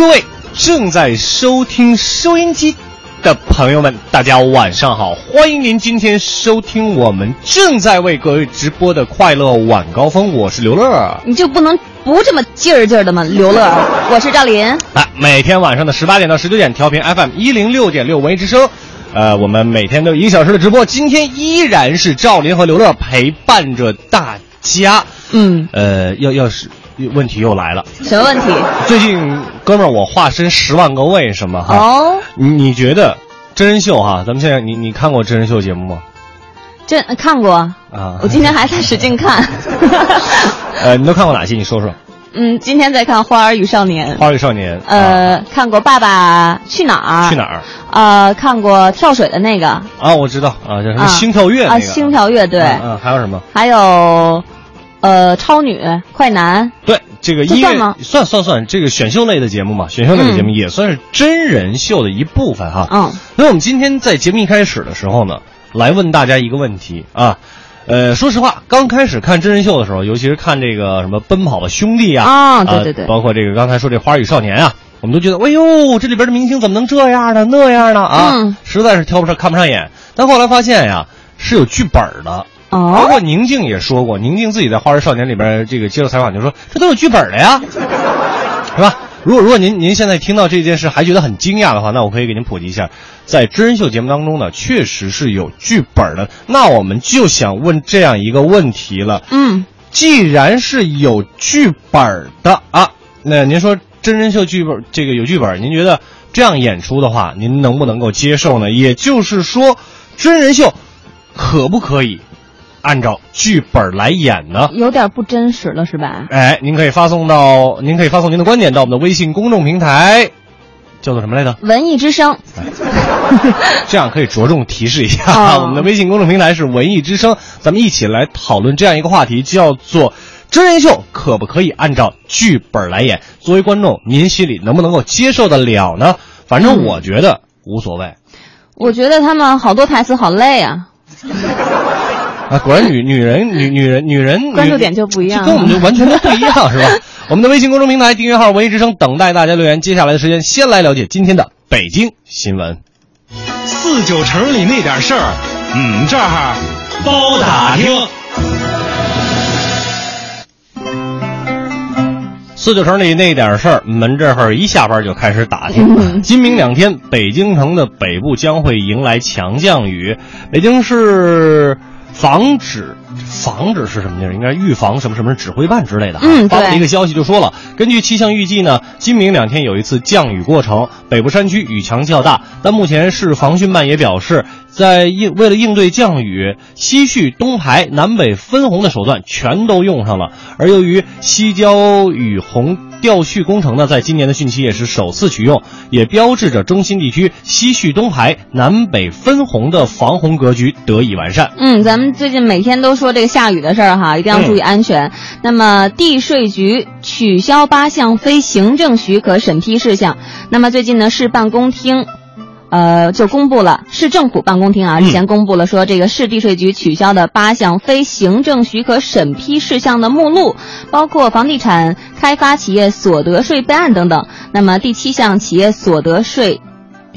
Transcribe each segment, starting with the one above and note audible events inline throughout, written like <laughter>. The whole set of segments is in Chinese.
各位正在收听收音机的朋友们，大家晚上好！欢迎您今天收听我们正在为各位直播的快乐晚高峰，我是刘乐。你就不能不这么劲儿劲儿的吗？刘乐，我是赵林。来，每天晚上的十八点到十九点，调频 FM 一零六点六文艺之声，呃，我们每天都有一个小时的直播。今天依然是赵林和刘乐陪伴着大家。嗯，呃，要要是问题又来了，什么问题？最近哥们儿我化身十万个为什么哈？哦，你你觉得真人秀哈？咱们现在你你看过真人秀节目吗？真看过啊我今天还在使劲看。<laughs> 呃，你都看过哪些？你说说。嗯，今天在看《花儿与少年》。花儿与少年。呃，看过《爸爸去哪儿》。去哪儿？呃，看过跳水的那个。啊，我知道啊，叫什么啊心跳跃那啊，个。心跳跃对。嗯，还有什么？还有，呃，超女、快男。对，这个音乐算吗算算算，这个选秀类的节目嘛，选秀类的节目也算是真人秀的一部分哈。嗯。那我们今天在节目一开始的时候呢，来问大家一个问题啊。呃，说实话，刚开始看真人秀的时候，尤其是看这个什么《奔跑吧兄弟》啊，啊对对对呃包括这个刚才说这《花儿与少年》啊，我们都觉得，哎呦，这里边的明星怎么能这样呢？那样呢？啊，嗯实在是挑不上，看不上眼。但后来发现呀，是有剧本的。包哦。括宁静也说过，宁静自己在《花儿少年》里边这个接受采访就说，这都有剧本的呀，<laughs> 是吧？如果如果您您现在听到这件事还觉得很惊讶的话，那我可以给您普及一下，在真人秀节目当中呢，确实是有剧本的。那我们就想问这样一个问题了：嗯，既然是有剧本的啊，那您说真人秀剧本这个有剧本，您觉得这样演出的话，您能不能够接受呢？也就是说，真人秀可不可以按照剧本来演呢？有点不真实了，是吧？哎，您可以发送到，您可以发送您的观点到我们的微信公众平台，叫做什么来着？文艺之声。<laughs> 这样可以着重提示一下，哦我们的微信公众平台是文艺之声，咱们一起来讨论这样一个话题，叫做真人秀可不可以按照剧本来演？作为观众，您心里能不能够接受得了呢？反正我觉得无所谓。我觉得他们好多台词好累啊。啊，果然女女人女女人女人关注点就不一样跟我们就完全都不一样，<laughs> 是吧？我们的微信公众平台订阅号“文艺之声”等待大家留言。接下来的时间，先来了解今天的北京新闻。四九城里那点事儿，嗯，这儿包打听。四九城里那点事儿，门这会儿一下班就开始打听。今明两天，北京城的北部将会迎来强降雨。北京市防止防止是什么地儿？应该预防什么什么指挥办之类的哈。嗯对发布了一个消息就说了，根据气象预计呢，今明两天有一次降雨过程，北部山区雨强较大。但目前市防汛办也表示，在应为了应对降雨，西蓄、东排、南北分洪的手段全都用上了。而由于西郊雨洪调蓄工程呢，在今年的汛期也是首次启用，也标志着中心地区西蓄、东排、南北分洪的防洪格局得以完善。嗯，咱们最近每天都说这个下雨的事儿哈，一定要注意安全。那么地税局取消八项非行政许可审批事项。那么最近呢，市办公厅。呃，就公布了市政府办公厅啊，日前公布了说这个市地税局取消的八项非行政许可审批事项的目录，包括房地产开发企业所得税备案等等。那么第七项企业所得税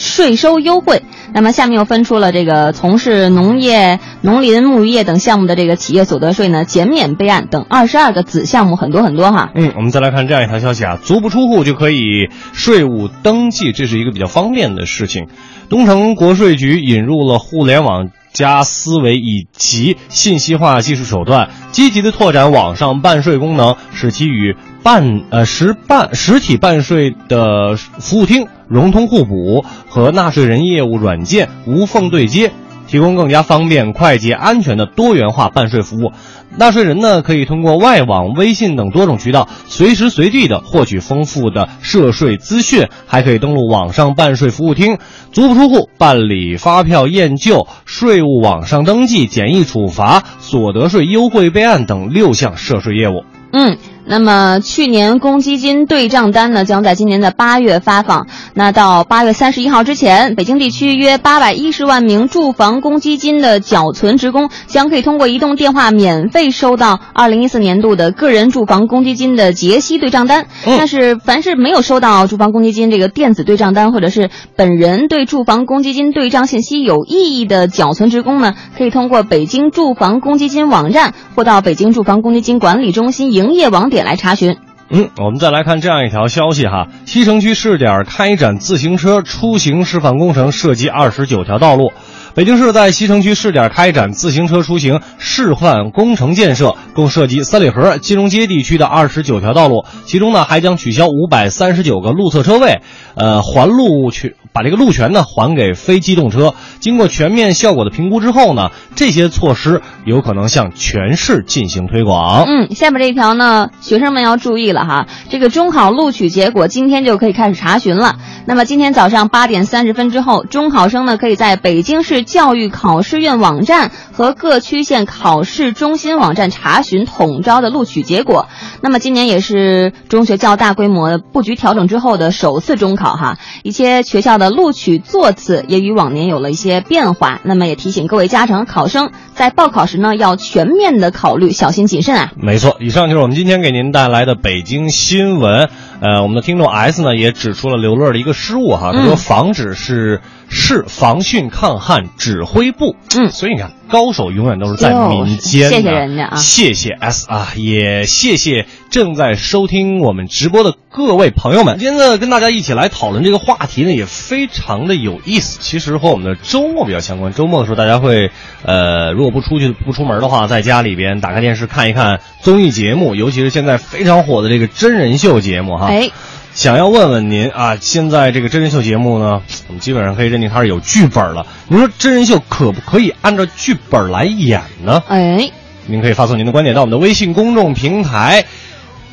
税收优惠。那么下面又分出了这个从事农业、农林牧渔业等项目的这个企业所得税呢减免备案等二十二个子项目，很多很多哈。嗯，我们再来看这样一条消息啊，足不出户就可以税务登记，这是一个比较方便的事情。东城国税局引入了互联网加思维以及信息化技术手段，积极的拓展网上办税功能，使其与办呃实办实体办税的服务厅融通互补，和纳税人业务软件无缝对接。提供更加方便、快捷、安全的多元化办税服务。纳税人呢，可以通过外网、微信等多种渠道，随时随地的获取丰富的涉税资讯，还可以登录网上办税服务厅，足不出户办理发票验旧、税务网上登记、简易处罚、所得税优惠备案等六项涉税业务。嗯。那么，去年公积金对账单呢，将在今年的八月发放。那到八月三十一号之前，北京地区约八百一十万名住房公积金的缴存职工将可以通过移动电话免费收到二零一四年度的个人住房公积金的结息对账单。但是，凡是没有收到住房公积金这个电子对账单，或者是本人对住房公积金对账信息有异议的缴存职工呢，可以通过北京住房公积金网站或到北京住房公积金管理中心营业网。也来查询。嗯，我们再来看这样一条消息哈，西城区试点开展自行车出行示范工程，涉及二十九条道路。北京市在西城区试点开展自行车出行示范工程建设，共涉及三里河、金融街地区的二十九条道路，其中呢还将取消五百三十九个路侧车位，呃，还路权把这个路权呢还给非机动车。经过全面效果的评估之后呢，这些措施有可能向全市进行推广。嗯，下面这一条呢，学生们要注意了哈，这个中考录取结果今天就可以开始查询了。那么今天早上八点三十分之后，中考生呢可以在北京市。教育考试院网站和各区县考试中心网站查询统招的录取结果。那么今年也是中学较大规模布局调整之后的首次中考哈，一些学校的录取座次也与往年有了一些变化。那么也提醒各位家长考生在报考时呢要全面的考虑，小心谨慎啊。没错，以上就是我们今天给您带来的北京新闻。呃，我们的听众 S 呢也指出了刘乐的一个失误哈，他说防止是。市防汛抗旱指挥部，嗯，所以你看，高手永远都是在民间。谢谢人家啊，谢谢 S 啊，也谢谢正在收听我们直播的各位朋友们。今天呢，跟大家一起来讨论这个话题呢，也非常的有意思。其实和我们的周末比较相关。周末的时候，大家会，呃，如果不出去不出门的话，在家里边打开电视看一看综艺节目，尤其是现在非常火的这个真人秀节目哈。哎。想要问问您啊，现在这个真人秀节目呢，我们基本上可以认定它是有剧本了。您说真人秀可不可以按照剧本来演呢？哎，您可以发送您的观点到我们的微信公众平台，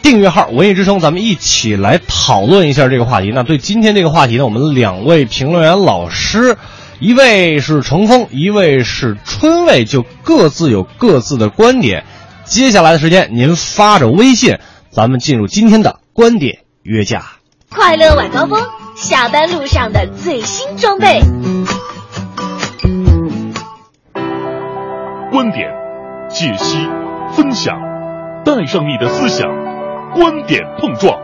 订阅号“文艺之声”，咱们一起来讨论一下这个话题。那对今天这个话题呢，我们两位评论员老师，一位是程峰，一位是春卫，就各自有各自的观点。接下来的时间，您发着微信，咱们进入今天的观点。约架，快乐晚高峰，下班路上的最新装备。观点、解析、分享，带上你的思想，观点碰撞。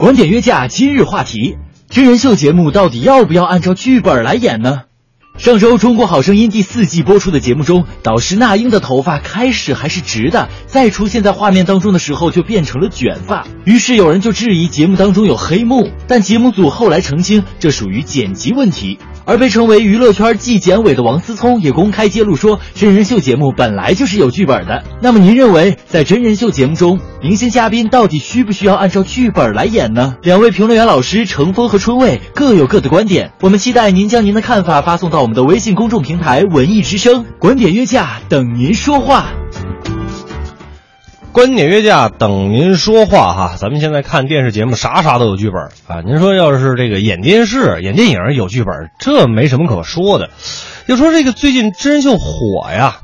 观点约架今日话题：真人秀节目到底要不要按照剧本来演呢？上周《中国好声音》第四季播出的节目中，导师那英的头发开始还是直的，再出现在画面当中的时候就变成了卷发。于是有人就质疑节目当中有黑幕，但节目组后来澄清这属于剪辑问题。而被称为娱乐圈纪检委的王思聪也公开揭露说，真人秀节目本来就是有剧本的。那么您认为，在真人秀节目中，明星嘉宾到底需不需要按照剧本来演呢？两位评论员老师程峰和春卫各有各的观点，我们期待您将您的看法发送到我们的微信公众平台“文艺之声”，观点约架等您说话。观点约架等您说话哈，咱们现在看电视节目啥啥都有剧本啊。您说要是这个演电视、演电影有剧本，这没什么可说的。要说这个最近真人秀火呀，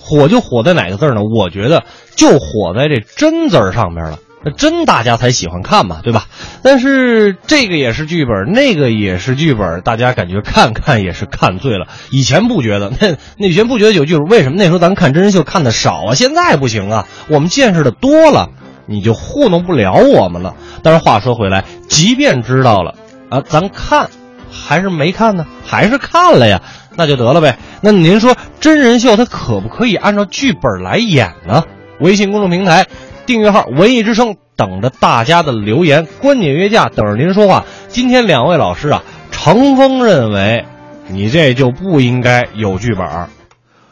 火就火在哪个字呢？我觉得就火在这“真”字上面了。真大家才喜欢看嘛，对吧？但是这个也是剧本，那个也是剧本，大家感觉看看也是看醉了。以前不觉得，<laughs> 那那以前不觉得有剧本，为什么那时候咱看真人秀看的少啊？现在不行啊，我们见识的多了，你就糊弄不了我们了。但是话说回来，即便知道了啊，咱看还是没看呢？还是看了呀？那就得了呗。那您说真人秀它可不可以按照剧本来演呢？微信公众平台。订阅号“文艺之声”，等着大家的留言，观点约架，等着您说话。今天两位老师啊，程峰认为，你这就不应该有剧本，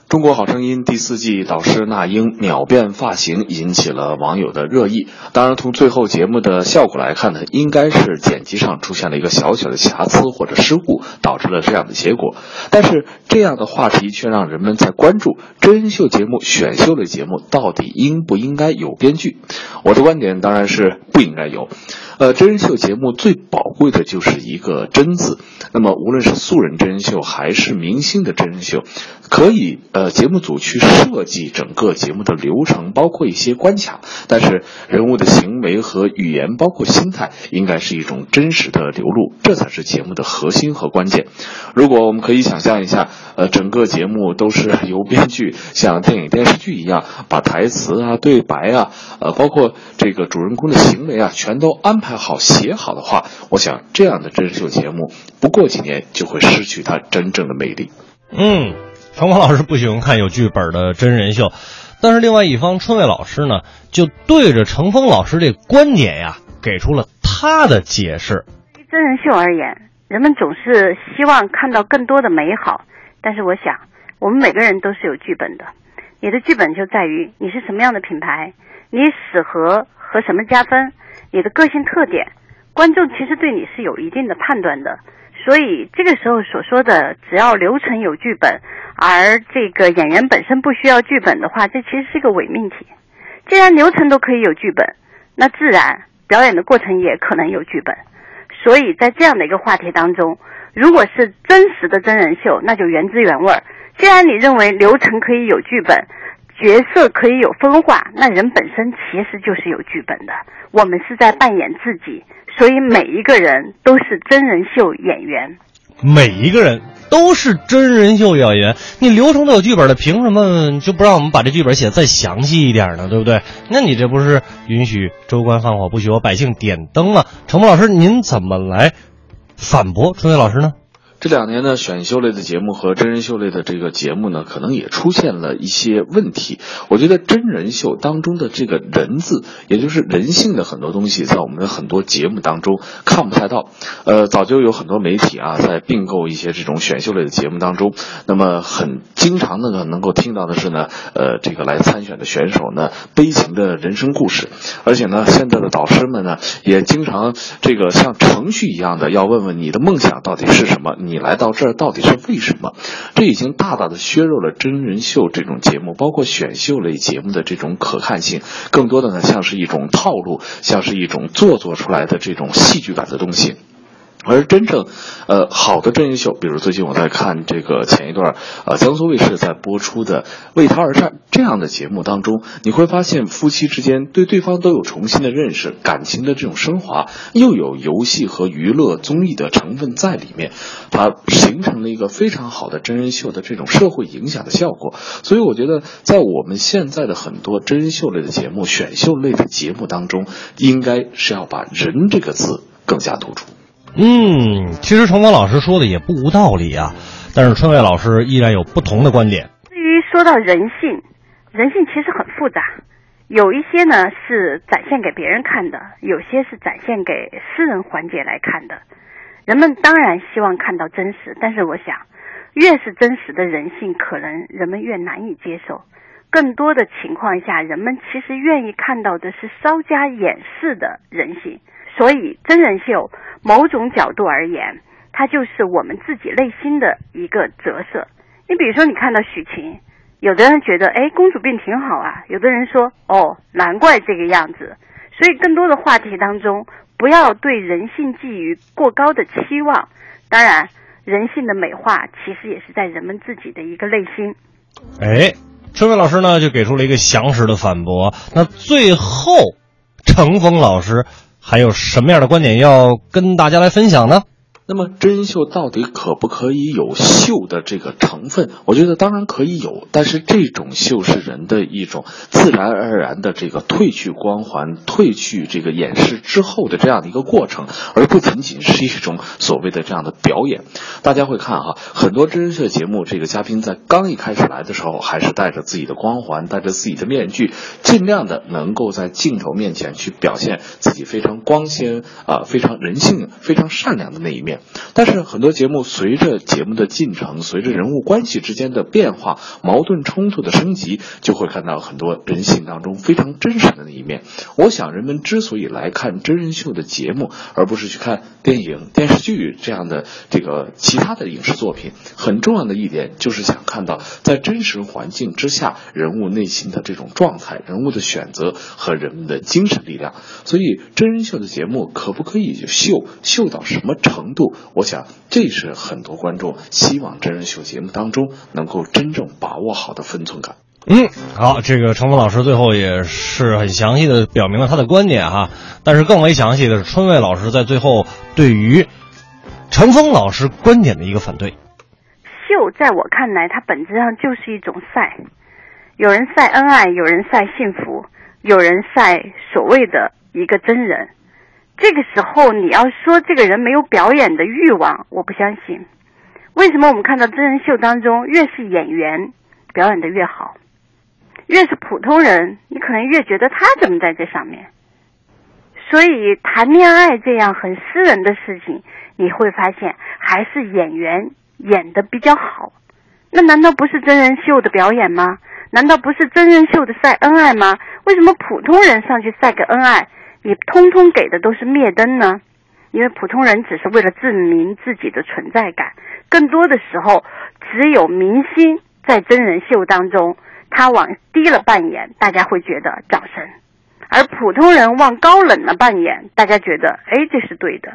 中国好声音第四季导师那英秒变发型引起了网友的热议。当然，从最后节目的效果来看呢，应该是剪辑上出现了一个小小的瑕疵或者失误，导致了这样的结果。但是这样的话题却让人们在关注真人秀节目、选秀类节目到底应不应该有编剧。我的观点当然是不应该有。呃，真人秀节目最宝贵的就是一个“真”字。那么，无论是素人真人秀还是明星的真人秀，可以呃节目组去设计整个节目的流程，包括一些关卡，但是人物的行为和语言，包括心态，应该是一种真实的流露，这才是节目的核心和关键。如果我们可以想象一下，呃，整个节目都是 <laughs> 由编剧像电影电视剧一样，把台词啊、对白啊，呃，包括这个主人公的行为啊，全都安排好、写好的话，我想这样的真人秀节目，不过几年就会失去它真正的魅力。嗯，程光老师不喜欢看有剧本的真人秀，但是另外一方春伟老师呢，就对着程峰老师这观点呀，给出了他的解释。真人秀而言，人们总是希望看到更多的美好，但是我想，我们每个人都是有剧本的。你的剧本就在于你是什么样的品牌，你适合和什么加分，你的个性特点，观众其实对你是有一定的判断的。所以这个时候所说的只要流程有剧本，而这个演员本身不需要剧本的话，这其实是个伪命题。既然流程都可以有剧本，那自然表演的过程也可能有剧本。所以在这样的一个话题当中，如果是真实的真人秀，那就原汁原味儿。既然你认为流程可以有剧本，角色可以有分化，那人本身其实就是有剧本的。我们是在扮演自己。所以每一个人都是真人秀演员，每一个人都是真人秀演员。你流程都有剧本的，凭什么就不让我们把这剧本写再详细一点呢？对不对？那你这不是允许州官放火，不许我百姓点灯啊？程峰老师，您怎么来反驳春伟老师呢？这两年呢，选秀类的节目和真人秀类的这个节目呢，可能也出现了一些问题。我觉得真人秀当中的这个人字，也就是人性的很多东西，在我们的很多节目当中看不太到。呃，早就有很多媒体啊，在并购一些这种选秀类的节目当中，那么很经常的呢，能够听到的是呢，呃，这个来参选的选手呢，悲情的人生故事。而且呢，现在的导师们呢，也经常这个像程序一样的要问问你的梦想到底是什么。你来到这儿到底是为什么？这已经大大的削弱了真人秀这种节目，包括选秀类节目的这种可看性。更多的呢，像是一种套路，像是一种做作出来的这种戏剧感的东西。而真正，呃，好的真人秀，比如最近我在看这个前一段，呃，江苏卫视在播出的《为他而战》这样的节目当中，你会发现夫妻之间对对方都有重新的认识，感情的这种升华，又有游戏和娱乐综艺的成分在里面，它形成了一个非常好的真人秀的这种社会影响的效果。所以我觉得，在我们现在的很多真人秀类的节目、选秀类的节目当中，应该是要把人这个字更加突出。嗯，其实程峰老师说的也不无道理啊，但是春伟老师依然有不同的观点。至于说到人性，人性其实很复杂，有一些呢是展现给别人看的，有些是展现给私人环节来看的。人们当然希望看到真实，但是我想，越是真实的人性，可能人们越难以接受。更多的情况下，人们其实愿意看到的是稍加掩饰的人性。所以，真人秀某种角度而言，它就是我们自己内心的一个折射。你比如说，你看到许晴，有的人觉得，哎，公主病挺好啊；有的人说，哦，难怪这个样子。所以，更多的话题当中，不要对人性寄予过高的期望。当然，人性的美化其实也是在人们自己的一个内心。哎，春伟老师呢，就给出了一个详实的反驳。那最后，程峰老师。还有什么样的观点要跟大家来分享呢？那么真人秀到底可不可以有秀的这个成分？我觉得当然可以有，但是这种秀是人的一种自然而然的这个褪去光环、褪去这个掩饰之后的这样的一个过程，而不仅仅是一种所谓的这样的表演。大家会看哈，很多真人秀节目，这个嘉宾在刚一开始来的时候，还是带着自己的光环，带着自己的面具，尽量的能够在镜头面前去表现自己非常光鲜啊、非常人性、非常善良的那一面。但是很多节目随着节目的进程，随着人物关系之间的变化、矛盾冲突的升级，就会看到很多人性当中非常真实的那一面。我想，人们之所以来看真人秀的节目，而不是去看电影、电视剧这样的这个其他的影视作品，很重要的一点就是想看到在真实环境之下人物内心的这种状态、人物的选择和人们的精神力量。所以，真人秀的节目可不可以秀秀到什么程度？我想，这是很多观众希望真人秀节目当中能够真正把握好的分寸感。嗯，好，这个程峰老师最后也是很详细的表明了他的观点哈，但是更为详细的是春卫老师在最后对于程峰老师观点的一个反对。秀在我看来，它本质上就是一种晒，有人晒恩爱，有人晒幸福，有人晒所谓的一个真人。这个时候，你要说这个人没有表演的欲望，我不相信。为什么我们看到真人秀当中，越是演员表演的越好，越是普通人，你可能越觉得他怎么在这上面？所以谈恋爱这样很私人的事情，你会发现还是演员演的比较好。那难道不是真人秀的表演吗？难道不是真人秀的晒恩爱吗？为什么普通人上去晒个恩爱，你通通给的都是灭灯呢？因为普通人只是为了证明自己的存在感，更多的时候，只有明星在真人秀当中，他往低了扮演，大家会觉得掌声；而普通人往高冷了扮演，大家觉得哎这是对的。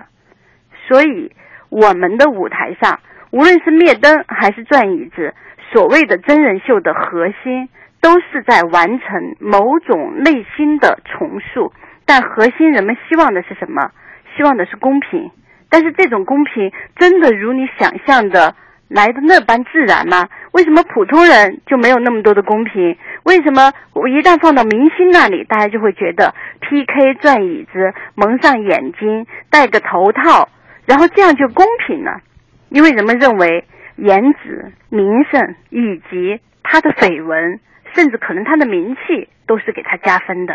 所以我们的舞台上，无论是灭灯还是转椅子，所谓的真人秀的核心，都是在完成某种内心的重塑。但核心人们希望的是什么？希望的是公平。但是这种公平真的如你想象的来的那般自然吗？为什么普通人就没有那么多的公平？为什么我一旦放到明星那里，大家就会觉得 PK 转椅子、蒙上眼睛、戴个头套，然后这样就公平了？因为人们认为颜值、名声以及他的绯闻，甚至可能他的名气都是给他加分的。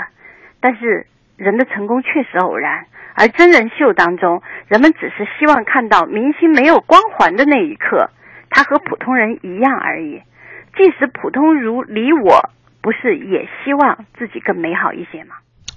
但是人的成功确实偶然，而真人秀当中，人们只是希望看到明星没有光环的那一刻，他和普通人一样而已。即使普通如你我，不是也希望自己更美好一些吗？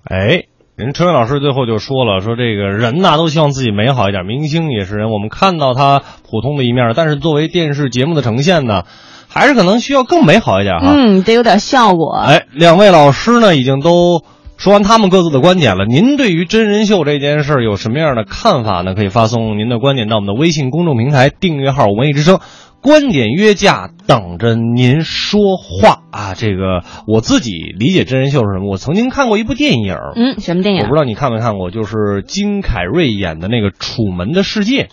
哎，人春伟老师最后就说了，说这个人呐都希望自己美好一点，明星也是人，我们看到他普通的一面，但是作为电视节目的呈现呢，还是可能需要更美好一点哈。嗯，得有点效果。哎，两位老师呢已经都说完他们各自的观点了。您对于真人秀这件事儿有什么样的看法呢？可以发送您的观点到我们的微信公众平台订阅号“文艺之声”，观点约架，等着您说话啊！这个我自己理解真人秀是什么？我曾经看过一部电影，嗯，什么电影？我不知道你看没看过，就是金凯瑞演的那个《楚门的世界》。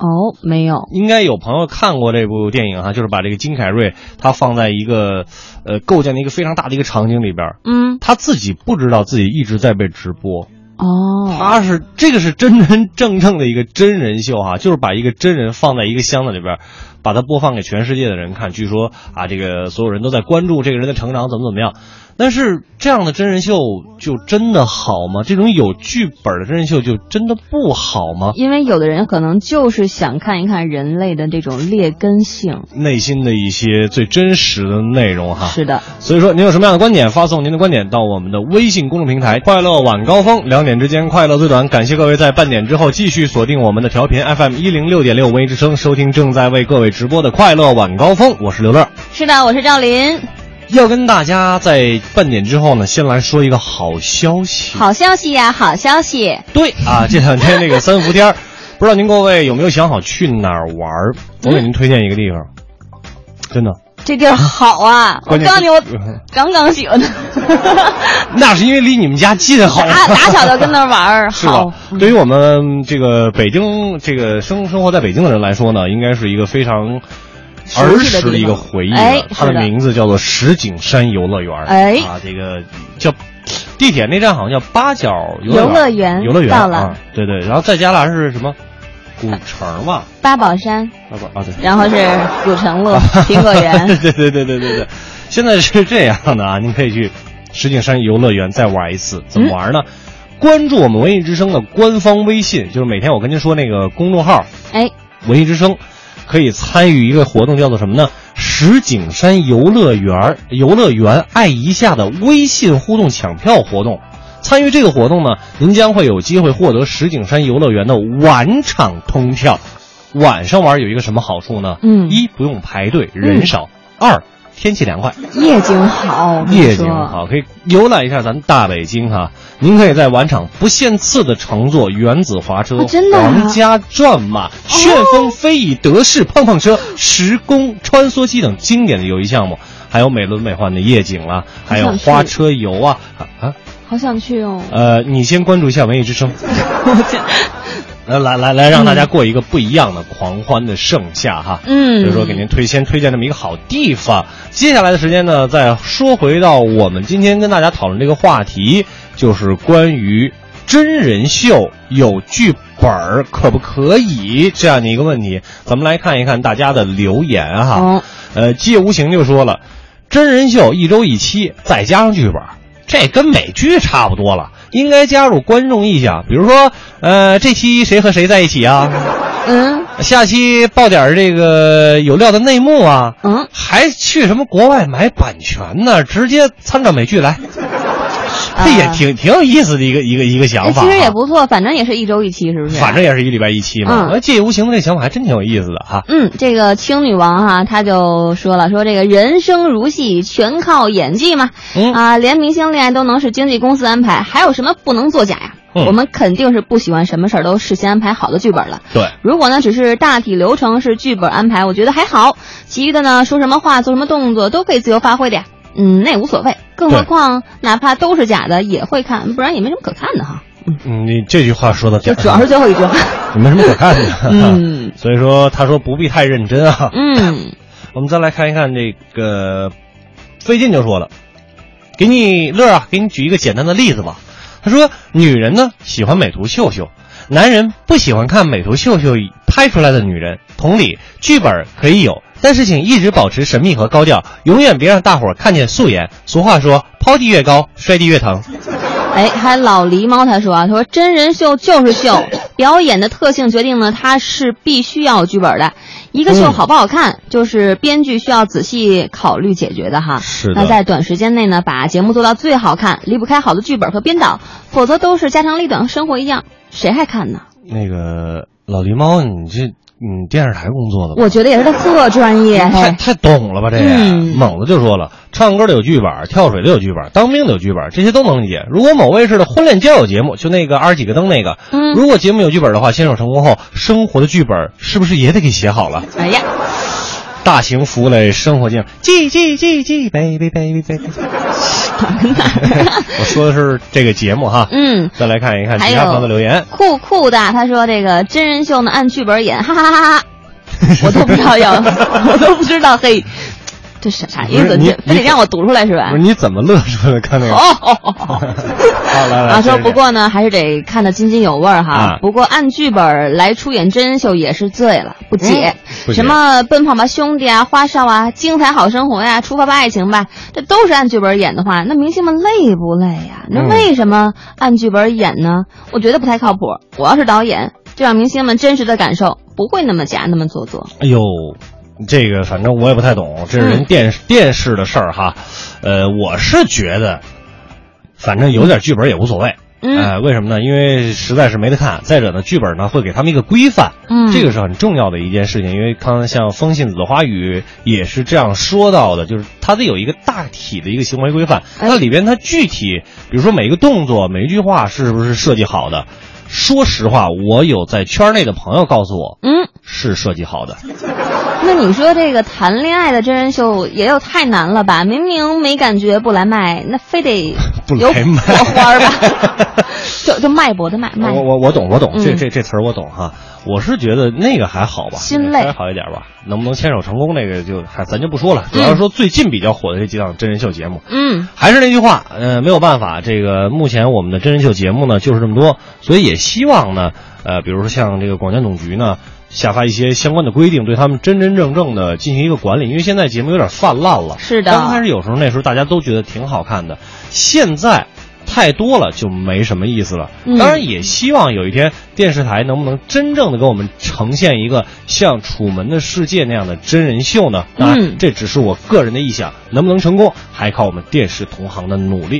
哦，没有，应该有朋友看过这部电影哈，就是把这个金凯瑞他放在一个呃构建了一个非常大的一个场景里边，嗯，他自己不知道自己一直在被直播，哦，他是这个是真真正正的一个真人秀哈，就是把一个真人放在一个箱子里边，把它播放给全世界的人看，据说啊这个所有人都在关注这个人的成长怎么怎么样。但是这样的真人秀就真的好吗？这种有剧本的真人秀就真的不好吗？因为有的人可能就是想看一看人类的这种劣根性，内心的一些最真实的内容哈。是的，所以说您有什么样的观点，发送您的观点到我们的微信公众平台“快乐晚高峰”，两点之间快乐最短。感谢各位在半点之后继续锁定我们的调频 FM 一零六点六文艺之声，收听正在为各位直播的快乐晚高峰。我是刘乐，是的，我是赵林。要跟大家在半点之后呢，先来说一个好消息。好消息呀，好消息！对啊，这两天那个三伏天，不知道您各位有没有想好去哪儿玩？我给您推荐一个地方，真的，这地儿好啊！我告诉你，我刚刚喜欢的。<laughs> 那是因为离你们家近，好。打打小就跟那儿玩，<laughs> 是吧？对于我们这个北京这个生生活在北京的人来说呢，应该是一个非常。儿时的一个回忆哎，它的名字叫做石景山游乐园。哎，啊，这个叫地铁那站好像叫八角游乐园，游乐园到了。对对，然后再加了是什么？古城嘛，八宝山，八宝啊对，然后是古城路、<laughs> 苹果园。对对对对对对，现在是这样的啊，您可以去石景山游乐园再玩一次，怎么玩呢？关注我们文艺之声的官方微信，就是每天我跟您说那个公众号哎，“文艺之声”，可以参与一个活动，叫做什么呢？石景山游乐园游乐园爱一下的微信互动抢票活动。参与这个活动呢，您将会有机会获得石景山游乐园的晚场通票。晚上玩有一个什么好处呢？嗯一不用排队，人少；二天气凉快，夜景好，夜景好，可以游览一下咱大北京哈。您可以在晚场不限次的乘坐原子滑车、哦真的啊皇家转马、旋风飞椅、德式碰碰车、时空穿梭机等经典的游艺项目，还有美轮美奂的夜景啦，还有花车游啊啊啊！好想去哦。呃，你先关注一下文艺之声。<laughs> <laughs> 来来来来，让大家过一个不一样的狂欢的盛夏哈。嗯所以说给您推先推荐这么一个好地方。接下来的时间呢，再说回到我们今天跟大家讨论这个话题，就是关于真人秀有剧本儿可不可以这样的一个问题。咱们来看一看大家的留言哈。哦呃，借无形就说了，真人秀一周一期，再加上剧本，这跟美剧差不多了。应该加入观众意向，比如说，呃，这期谁和谁在一起啊？嗯下期爆点这个有料的内幕啊，嗯，还去什么国外买版权呢？直接参照美剧来，这也挺挺有意思的一个一个一个想法、哎其实也，不错，反正也是一周一期，是不是？反正也是一礼拜一期嘛。嗯那借无形的这想法还真挺有意思的哈。嗯，这个青女王哈、她就说了，说这个人生如戏，全靠演技嘛。嗯啊，连明星恋爱都能是经纪公司安排，还有什么不能作假呀？嗯我们肯定是不喜欢什么事儿都事先安排好的剧本了。对，如果呢只是大体流程是剧本安排，我觉得还好。其余的呢，说什么话、做什么动作都可以自由发挥的呀。嗯，那也无所谓。更何况哪怕都是假的，也会看，不然也没什么可看的哈。嗯，你这句话说的就主要是最后一句话。<laughs> 没什么可看的。嗯所以说他说不必太认真啊。嗯，<laughs> 我们再来看一看这个，费劲就说了，给你乐啊，给你举一个简单的例子吧。他说，女人呢喜欢美图秀秀，男人不喜欢看美图秀秀拍出来的女人。同理，剧本可以有，但是请一直保持神秘和高调，永远别让大伙儿看见素颜。俗话说，抛地越高，摔地越疼。<laughs> 哎，还老狸猫他说啊，他说真人秀就是秀，表演的特性决定呢，它是必须要有剧本的。一个秀嗯好不好看，就是编剧需要仔细考虑解决的哈。是的那在短时间内呢，把节目做到最好看，离不开好的剧本和编导，否则都是家长里短，和生活一样，谁还看呢？那个老狸猫，你这你电视台工作的吧？我觉得也是他特专业。太太懂了吧？这个、嗯猛子就说了，唱歌的有剧本，跳水的有剧本，当兵的有剧本，这些都能理解。如果某卫视的婚恋交友节目，就那个二十几个灯那个，嗯如果节目有剧本的话，牵手成功后，生活的剧本是不是也得给写好了？哎呀，大型服务类生活节目，记记记记，baby baby baby。<laughs> 我说的是这个节目哈。嗯。再来看一看其他朋友的留言。酷酷的，他说这个真人秀呢按剧本演，哈哈哈哈哈，我都不知道要，我都不知道，嘿，这啥啥意思？你非得让我读出来是吧不是？你怎么乐出来的？看那个。哦哦哦 <laughs> 哦。好，来来。啊，说不过呢，还是得看得津津有味儿哈。啊不过按剧本来出演真人秀也是醉了，不解。什么奔跑吧兄弟啊、花少啊、精彩好生活呀、出发吧爱情吧，这都是按剧本演的话，那明星们累不累呀？那嗯为什么按剧本演呢？我觉得不太靠谱。我要是导演，就让明星们真实的感受，不会那么假，那么做作。哎呦，这个反正我也不太懂，这是人电视、电视的事儿哈。呃，我是觉得，反正有点剧本也无所谓。嗯呃，为什么呢？因为实在是没得看。再者呢，剧本呢会给他们一个规范，嗯这个是很重要的一件事情。因为刚刚像风信子的花语也是这样说到的，就是它得有一个大体的一个行为规范。哎那里边它具体，比如说每一个动作、每一句话是不是设计好的？说实话，我有在圈内的朋友告诉我，嗯，是设计好的。那你说这个谈恋爱的真人秀也有太难了吧？明明没感觉不来卖，那非得 <laughs> 不有火花儿吧？<laughs> 就就脉搏的脉脉。我我我懂我懂，嗯这这这词儿我懂哈。我是觉得那个还好吧，心累还好一点吧。能不能牵手成功，那个就还咱就不说了。主要是说最近比较火的这几档真人秀节目，嗯，还是那句话，呃，没有办法，这个目前我们的真人秀节目呢就是这么多，所以也希望呢，呃，比如说像这个广电总局呢。下发一些相关的规定，对他们真真正正的进行一个管理，因为现在节目有点泛滥了。是的刚开始有时候那时候大家都觉得挺好看的，现在太多了就没什么意思了。嗯当然也希望有一天电视台能不能真正的给我们呈现一个像《楚门的世界》那样的真人秀呢？当然嗯，这只是我个人的臆想，能不能成功还靠我们电视同行的努力。